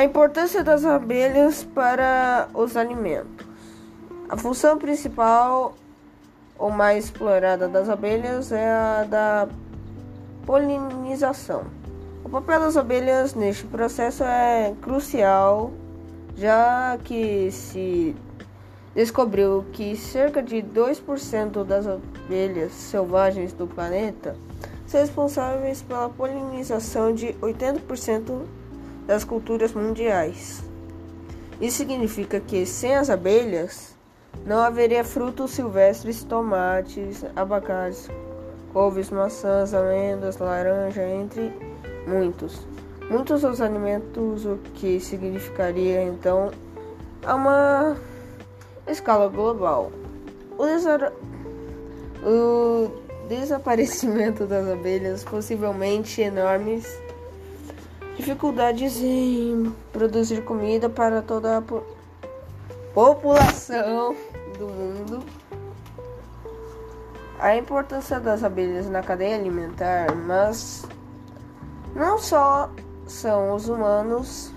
A importância das abelhas para os alimentos. A função principal ou mais explorada das abelhas é a da polinização. O papel das abelhas neste processo é crucial, já que se descobriu que cerca de 2% das abelhas selvagens do planeta são responsáveis pela polinização de 80% das culturas mundiais. Isso significa que sem as abelhas não haveria frutos silvestres, tomates, abacates, couves, maçãs, amêndoas, laranja, entre muitos. Muitos dos alimentos, o que significaria então a uma escala global. O, o desaparecimento das abelhas, possivelmente enormes dificuldades em produzir comida para toda a po população do mundo. A importância das abelhas na cadeia alimentar, mas não só são os humanos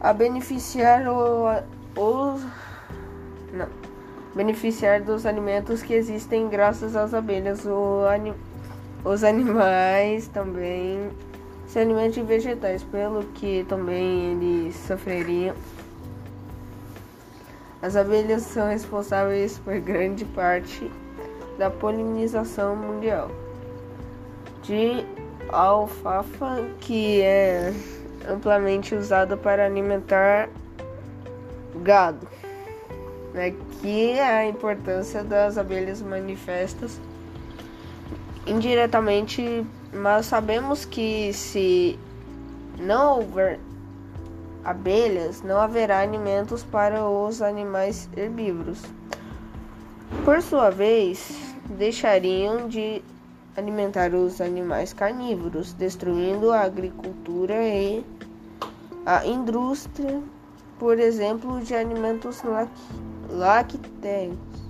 a beneficiar o, o não, beneficiar dos alimentos que existem graças às abelhas. O, os animais também se alimentam de vegetais, pelo que também eles sofreriam as abelhas são responsáveis por grande parte da polinização mundial de alfafa, que é amplamente usada para alimentar gado. Aqui é a importância das abelhas manifestas indiretamente, mas sabemos que se não houver abelhas, não haverá alimentos para os animais herbívoros. Por sua vez, deixariam de alimentar os animais carnívoros, destruindo a agricultura e a indústria, por exemplo, de alimentos lactéicos.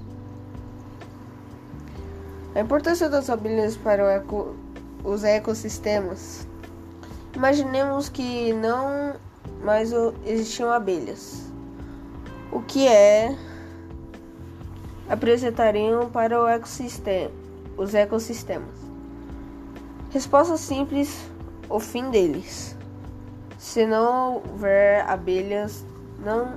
A importância das abelhas para eco, os ecossistemas. Imaginemos que não mas existiam abelhas. O que é apresentariam para o ecossistema, os ecossistemas? Resposta simples: o fim deles. Se não houver abelhas, não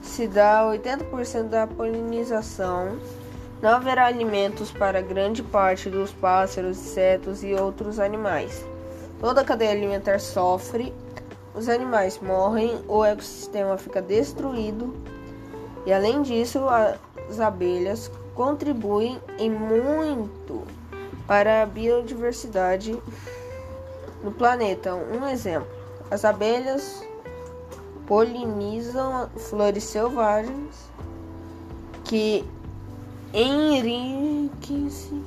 se dá 80% da polinização. Não haverá alimentos para grande parte dos pássaros, insetos e outros animais. Toda a cadeia alimentar sofre os animais morrem, o ecossistema fica destruído e além disso as abelhas contribuem em muito para a biodiversidade no planeta. Um exemplo: as abelhas polinizam flores selvagens que enriquecem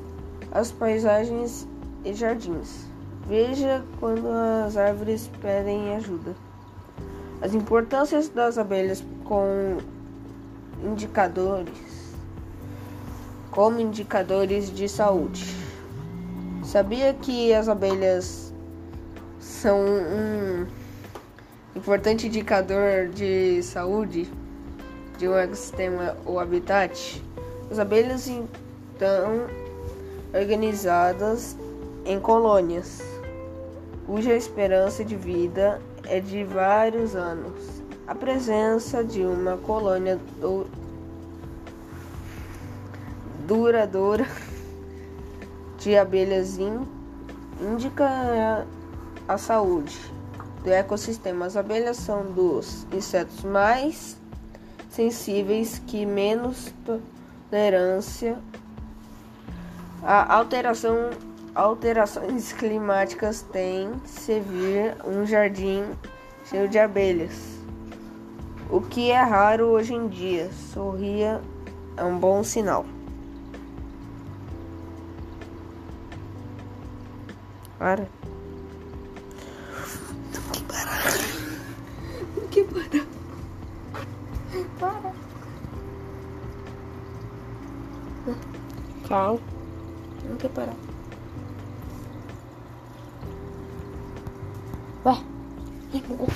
as paisagens e jardins. Veja quando as árvores pedem ajuda. As importâncias das abelhas com indicadores como indicadores de saúde. Sabia que as abelhas são um importante indicador de saúde de um ecossistema ou habitat? As abelhas então organizadas em colônias cuja esperança de vida é de vários anos. A presença de uma colônia do... duradoura de abelhas indica a saúde do ecossistema. As abelhas são dos insetos mais sensíveis que menos tolerância à alteração alterações climáticas têm se vir um jardim cheio de abelhas, o que é raro hoje em dia. Sorria é um bom sinal. Para. Calma. Não quer parar. rimou.